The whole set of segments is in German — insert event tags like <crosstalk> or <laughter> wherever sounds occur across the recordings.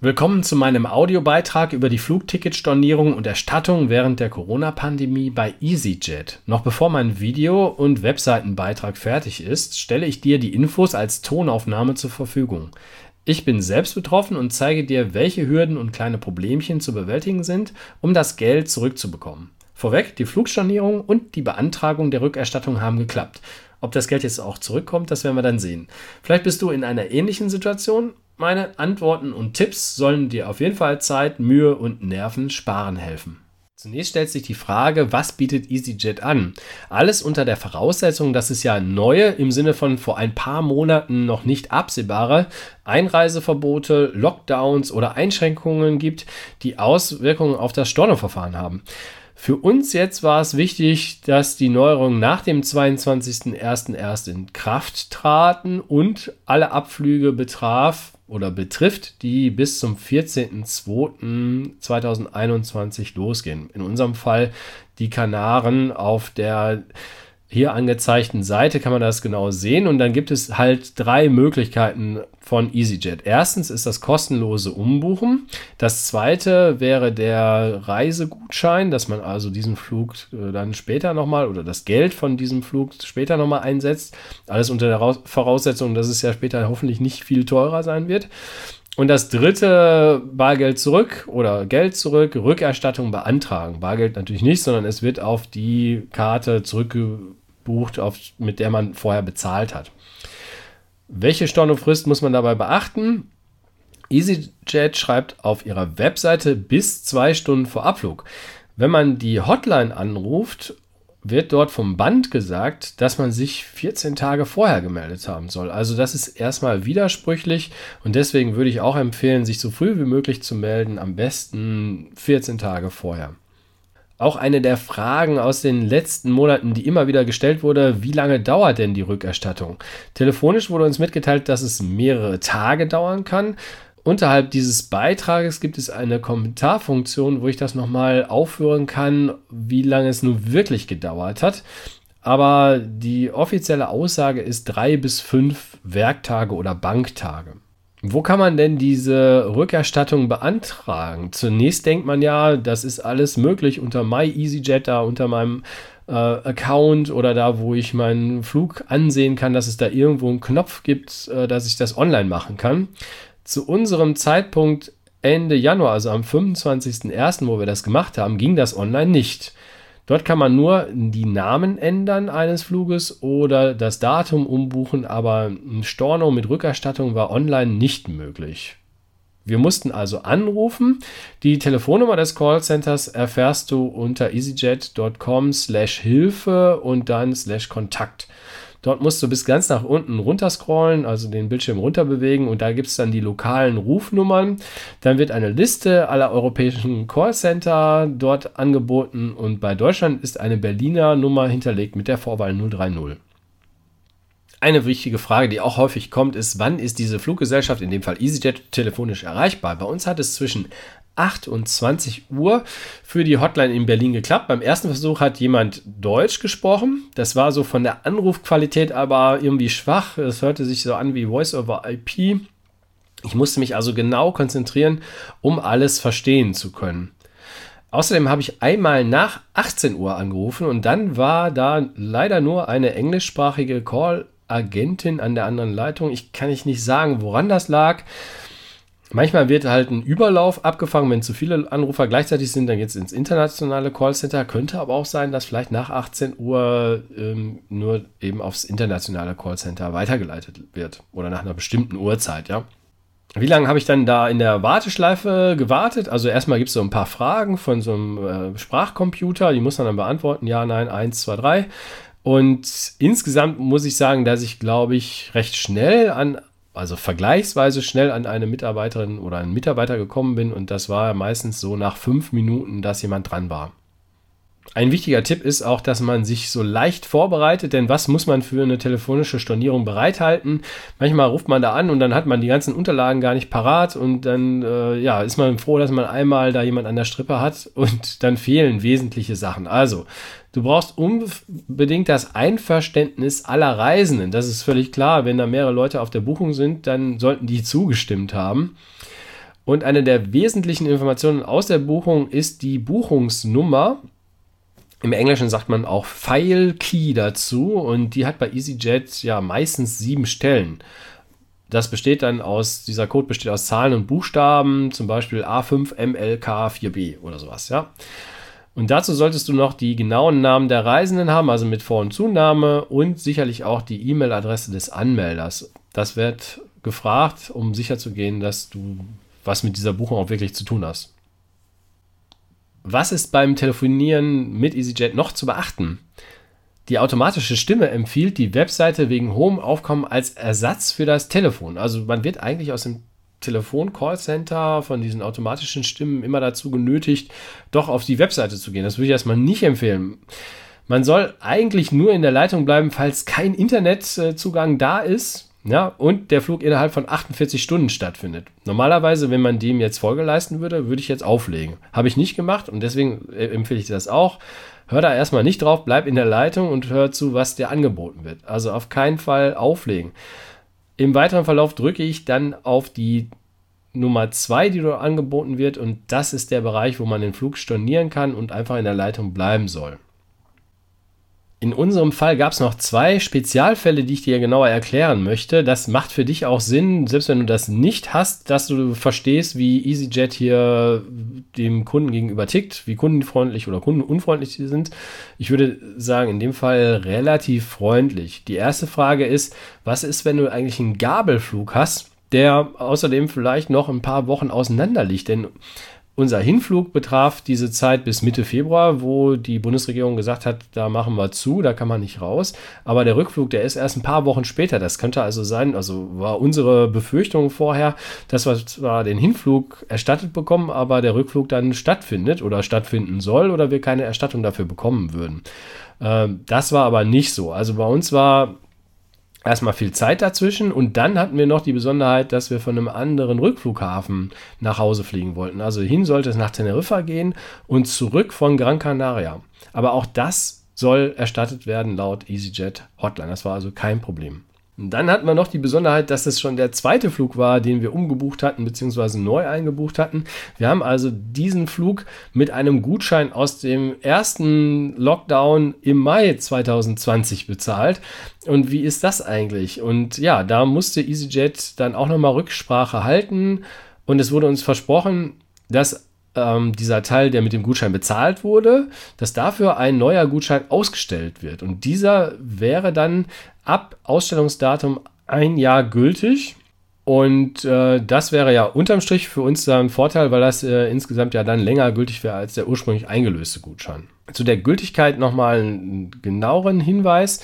Willkommen zu meinem Audiobeitrag über die Flugticketstornierung und Erstattung während der Corona-Pandemie bei EasyJet. Noch bevor mein Video- und Webseitenbeitrag fertig ist, stelle ich dir die Infos als Tonaufnahme zur Verfügung. Ich bin selbst betroffen und zeige dir, welche Hürden und kleine Problemchen zu bewältigen sind, um das Geld zurückzubekommen. Vorweg, die Flugstornierung und die Beantragung der Rückerstattung haben geklappt. Ob das Geld jetzt auch zurückkommt, das werden wir dann sehen. Vielleicht bist du in einer ähnlichen Situation meine Antworten und Tipps sollen dir auf jeden Fall Zeit, Mühe und Nerven sparen helfen. Zunächst stellt sich die Frage, was bietet EasyJet an? Alles unter der Voraussetzung, dass es ja neue, im Sinne von vor ein paar Monaten noch nicht absehbare Einreiseverbote, Lockdowns oder Einschränkungen gibt, die Auswirkungen auf das Stornoverfahren haben. Für uns jetzt war es wichtig, dass die Neuerungen nach dem 22.01. erst in Kraft traten und alle Abflüge betraf oder betrifft, die bis zum 14.02.2021 losgehen. In unserem Fall die Kanaren auf der hier angezeigten Seite kann man das genau sehen und dann gibt es halt drei Möglichkeiten von EasyJet. Erstens ist das kostenlose Umbuchen. Das zweite wäre der Reisegutschein, dass man also diesen Flug äh, dann später nochmal oder das Geld von diesem Flug später nochmal einsetzt. Alles unter der Voraussetzung, dass es ja später hoffentlich nicht viel teurer sein wird. Und das dritte, Bargeld zurück oder Geld zurück, Rückerstattung beantragen. Bargeld natürlich nicht, sondern es wird auf die Karte zurückgeführt bucht, auf, mit der man vorher bezahlt hat. Welche Stornofrist muss man dabei beachten? EasyJet schreibt auf ihrer Webseite bis zwei Stunden vor Abflug. Wenn man die Hotline anruft, wird dort vom Band gesagt, dass man sich 14 Tage vorher gemeldet haben soll. Also das ist erstmal widersprüchlich und deswegen würde ich auch empfehlen, sich so früh wie möglich zu melden, am besten 14 Tage vorher. Auch eine der Fragen aus den letzten Monaten, die immer wieder gestellt wurde, wie lange dauert denn die Rückerstattung? Telefonisch wurde uns mitgeteilt, dass es mehrere Tage dauern kann. Unterhalb dieses Beitrages gibt es eine Kommentarfunktion, wo ich das nochmal aufführen kann, wie lange es nun wirklich gedauert hat. Aber die offizielle Aussage ist drei bis fünf Werktage oder Banktage. Wo kann man denn diese Rückerstattung beantragen? Zunächst denkt man ja, das ist alles möglich unter MyEasyJet, da unter meinem äh, Account oder da, wo ich meinen Flug ansehen kann, dass es da irgendwo einen Knopf gibt, äh, dass ich das online machen kann. Zu unserem Zeitpunkt Ende Januar, also am 25.01., wo wir das gemacht haben, ging das online nicht. Dort kann man nur die Namen ändern eines Fluges oder das Datum umbuchen, aber ein Storno mit Rückerstattung war online nicht möglich. Wir mussten also anrufen. Die Telefonnummer des Callcenters erfährst du unter easyjet.com slash Hilfe und dann slash Kontakt. Dort musst du bis ganz nach unten runter scrollen, also den Bildschirm runter bewegen und da gibt es dann die lokalen Rufnummern. Dann wird eine Liste aller europäischen Callcenter dort angeboten und bei Deutschland ist eine Berliner Nummer hinterlegt mit der Vorwahl 030. Eine wichtige Frage, die auch häufig kommt, ist, wann ist diese Fluggesellschaft, in dem Fall EasyJet, telefonisch erreichbar? Bei uns hat es zwischen 8 und 20 Uhr für die Hotline in Berlin geklappt. Beim ersten Versuch hat jemand Deutsch gesprochen. Das war so von der Anrufqualität aber irgendwie schwach. Es hörte sich so an wie Voice over IP. Ich musste mich also genau konzentrieren, um alles verstehen zu können. Außerdem habe ich einmal nach 18 Uhr angerufen und dann war da leider nur eine englischsprachige Call-Agentin an der anderen Leitung. Ich kann nicht sagen, woran das lag. Manchmal wird halt ein Überlauf abgefangen, wenn zu viele Anrufer gleichzeitig sind, dann geht es ins internationale Callcenter. Könnte aber auch sein, dass vielleicht nach 18 Uhr ähm, nur eben aufs internationale Callcenter weitergeleitet wird oder nach einer bestimmten Uhrzeit, ja. Wie lange habe ich dann da in der Warteschleife gewartet? Also erstmal gibt es so ein paar Fragen von so einem äh, Sprachcomputer, die muss man dann beantworten, ja, nein, eins, zwei, drei. Und insgesamt muss ich sagen, dass ich, glaube ich, recht schnell an also vergleichsweise schnell an eine Mitarbeiterin oder einen Mitarbeiter gekommen bin und das war meistens so nach fünf Minuten, dass jemand dran war. Ein wichtiger Tipp ist auch, dass man sich so leicht vorbereitet, denn was muss man für eine telefonische Stornierung bereithalten? Manchmal ruft man da an und dann hat man die ganzen Unterlagen gar nicht parat und dann äh, ja, ist man froh, dass man einmal da jemand an der Strippe hat und <laughs> dann fehlen wesentliche Sachen. Also, du brauchst unbedingt das Einverständnis aller Reisenden. Das ist völlig klar. Wenn da mehrere Leute auf der Buchung sind, dann sollten die zugestimmt haben. Und eine der wesentlichen Informationen aus der Buchung ist die Buchungsnummer. Im Englischen sagt man auch File Key dazu und die hat bei EasyJet ja meistens sieben Stellen. Das besteht dann aus, dieser Code besteht aus Zahlen und Buchstaben, zum Beispiel A5MLK4B oder sowas, ja. Und dazu solltest du noch die genauen Namen der Reisenden haben, also mit Vor- und Zunahme und sicherlich auch die E-Mail-Adresse des Anmelders. Das wird gefragt, um sicherzugehen, dass du was mit dieser Buchung auch wirklich zu tun hast. Was ist beim Telefonieren mit EasyJet noch zu beachten? Die automatische Stimme empfiehlt die Webseite wegen hohem Aufkommen als Ersatz für das Telefon. Also man wird eigentlich aus dem Telefon-Callcenter von diesen automatischen Stimmen immer dazu genötigt, doch auf die Webseite zu gehen. Das würde ich erstmal nicht empfehlen. Man soll eigentlich nur in der Leitung bleiben, falls kein Internetzugang da ist. Ja, und der Flug innerhalb von 48 Stunden stattfindet. Normalerweise, wenn man dem jetzt Folge leisten würde, würde ich jetzt auflegen. Habe ich nicht gemacht und deswegen äh, empfehle ich das auch. Hör da erstmal nicht drauf, bleib in der Leitung und hör zu, was dir angeboten wird. Also auf keinen Fall auflegen. Im weiteren Verlauf drücke ich dann auf die Nummer 2, die dort angeboten wird und das ist der Bereich, wo man den Flug stornieren kann und einfach in der Leitung bleiben soll. In unserem Fall gab es noch zwei Spezialfälle, die ich dir genauer erklären möchte. Das macht für dich auch Sinn, selbst wenn du das nicht hast, dass du verstehst, wie EasyJet hier dem Kunden gegenüber tickt, wie kundenfreundlich oder kundenunfreundlich sie sind. Ich würde sagen, in dem Fall relativ freundlich. Die erste Frage ist, was ist, wenn du eigentlich einen Gabelflug hast, der außerdem vielleicht noch ein paar Wochen auseinander liegt? Denn unser Hinflug betraf diese Zeit bis Mitte Februar, wo die Bundesregierung gesagt hat, da machen wir zu, da kann man nicht raus. Aber der Rückflug, der ist erst ein paar Wochen später. Das könnte also sein, also war unsere Befürchtung vorher, dass wir zwar den Hinflug erstattet bekommen, aber der Rückflug dann stattfindet oder stattfinden soll oder wir keine Erstattung dafür bekommen würden. Ähm, das war aber nicht so. Also bei uns war erstmal viel Zeit dazwischen und dann hatten wir noch die Besonderheit, dass wir von einem anderen Rückflughafen nach Hause fliegen wollten. Also hin sollte es nach Teneriffa gehen und zurück von Gran Canaria. Aber auch das soll erstattet werden laut EasyJet Hotline. Das war also kein Problem. Dann hatten wir noch die Besonderheit, dass es schon der zweite Flug war, den wir umgebucht hatten bzw. neu eingebucht hatten. Wir haben also diesen Flug mit einem Gutschein aus dem ersten Lockdown im Mai 2020 bezahlt. Und wie ist das eigentlich? Und ja, da musste EasyJet dann auch nochmal Rücksprache halten und es wurde uns versprochen, dass ähm, dieser Teil, der mit dem Gutschein bezahlt wurde, dass dafür ein neuer Gutschein ausgestellt wird. Und dieser wäre dann ab Ausstellungsdatum ein Jahr gültig. Und äh, das wäre ja unterm Strich für uns da ein Vorteil, weil das äh, insgesamt ja dann länger gültig wäre als der ursprünglich eingelöste Gutschein. Zu der Gültigkeit nochmal einen genaueren Hinweis,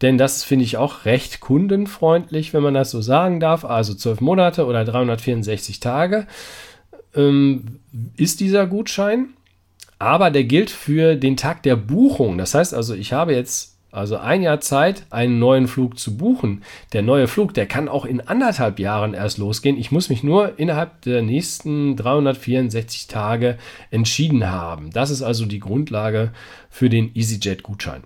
denn das finde ich auch recht kundenfreundlich, wenn man das so sagen darf. Also zwölf Monate oder 364 Tage ähm, ist dieser Gutschein, aber der gilt für den Tag der Buchung. Das heißt also, ich habe jetzt also ein Jahr Zeit, einen neuen Flug zu buchen. Der neue Flug, der kann auch in anderthalb Jahren erst losgehen. Ich muss mich nur innerhalb der nächsten 364 Tage entschieden haben. Das ist also die Grundlage für den EasyJet-Gutschein.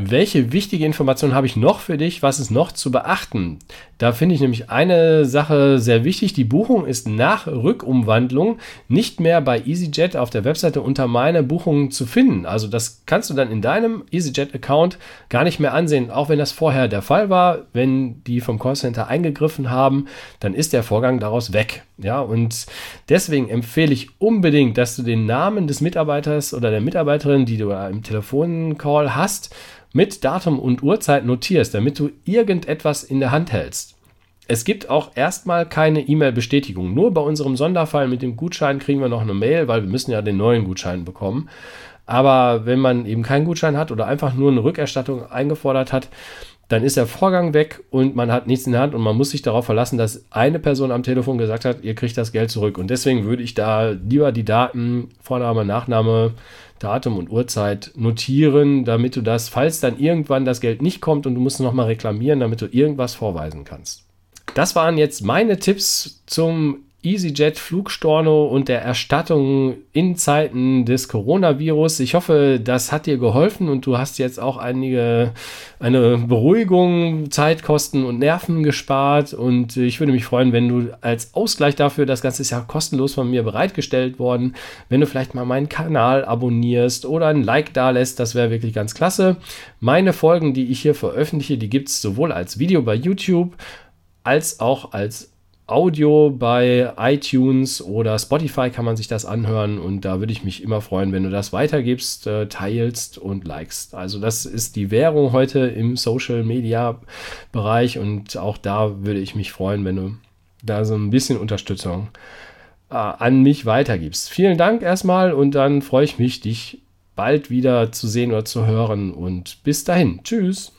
Welche wichtige Information habe ich noch für dich? Was ist noch zu beachten? Da finde ich nämlich eine Sache sehr wichtig. Die Buchung ist nach Rückumwandlung nicht mehr bei EasyJet auf der Webseite unter meine Buchungen zu finden. Also das kannst du dann in deinem EasyJet-Account gar nicht mehr ansehen, auch wenn das vorher der Fall war. Wenn die vom Callcenter eingegriffen haben, dann ist der Vorgang daraus weg. Ja, und deswegen empfehle ich unbedingt, dass du den Namen des Mitarbeiters oder der Mitarbeiterin, die du im Telefoncall hast, mit Datum und Uhrzeit notierst, damit du irgendetwas in der Hand hältst. Es gibt auch erstmal keine E-Mail-Bestätigung. Nur bei unserem Sonderfall mit dem Gutschein kriegen wir noch eine Mail, weil wir müssen ja den neuen Gutschein bekommen. Aber wenn man eben keinen Gutschein hat oder einfach nur eine Rückerstattung eingefordert hat, dann ist der Vorgang weg und man hat nichts in der Hand und man muss sich darauf verlassen, dass eine Person am Telefon gesagt hat, ihr kriegt das Geld zurück. Und deswegen würde ich da lieber die Daten, Vorname, Nachname, Datum und Uhrzeit notieren, damit du das, falls dann irgendwann das Geld nicht kommt und du musst nochmal reklamieren, damit du irgendwas vorweisen kannst. Das waren jetzt meine Tipps zum EasyJet Flugstorno und der Erstattung in Zeiten des Coronavirus. Ich hoffe, das hat dir geholfen und du hast jetzt auch einige eine Beruhigung, Zeitkosten und Nerven gespart und ich würde mich freuen, wenn du als Ausgleich dafür, das Ganze ist ja kostenlos von mir bereitgestellt worden, wenn du vielleicht mal meinen Kanal abonnierst oder ein Like da lässt, das wäre wirklich ganz klasse. Meine Folgen, die ich hier veröffentliche, die gibt es sowohl als Video bei YouTube als auch als Audio bei iTunes oder Spotify kann man sich das anhören und da würde ich mich immer freuen, wenn du das weitergibst, äh, teilst und likest. Also das ist die Währung heute im Social Media Bereich und auch da würde ich mich freuen, wenn du da so ein bisschen Unterstützung äh, an mich weitergibst. Vielen Dank erstmal und dann freue ich mich, dich bald wieder zu sehen oder zu hören und bis dahin. Tschüss.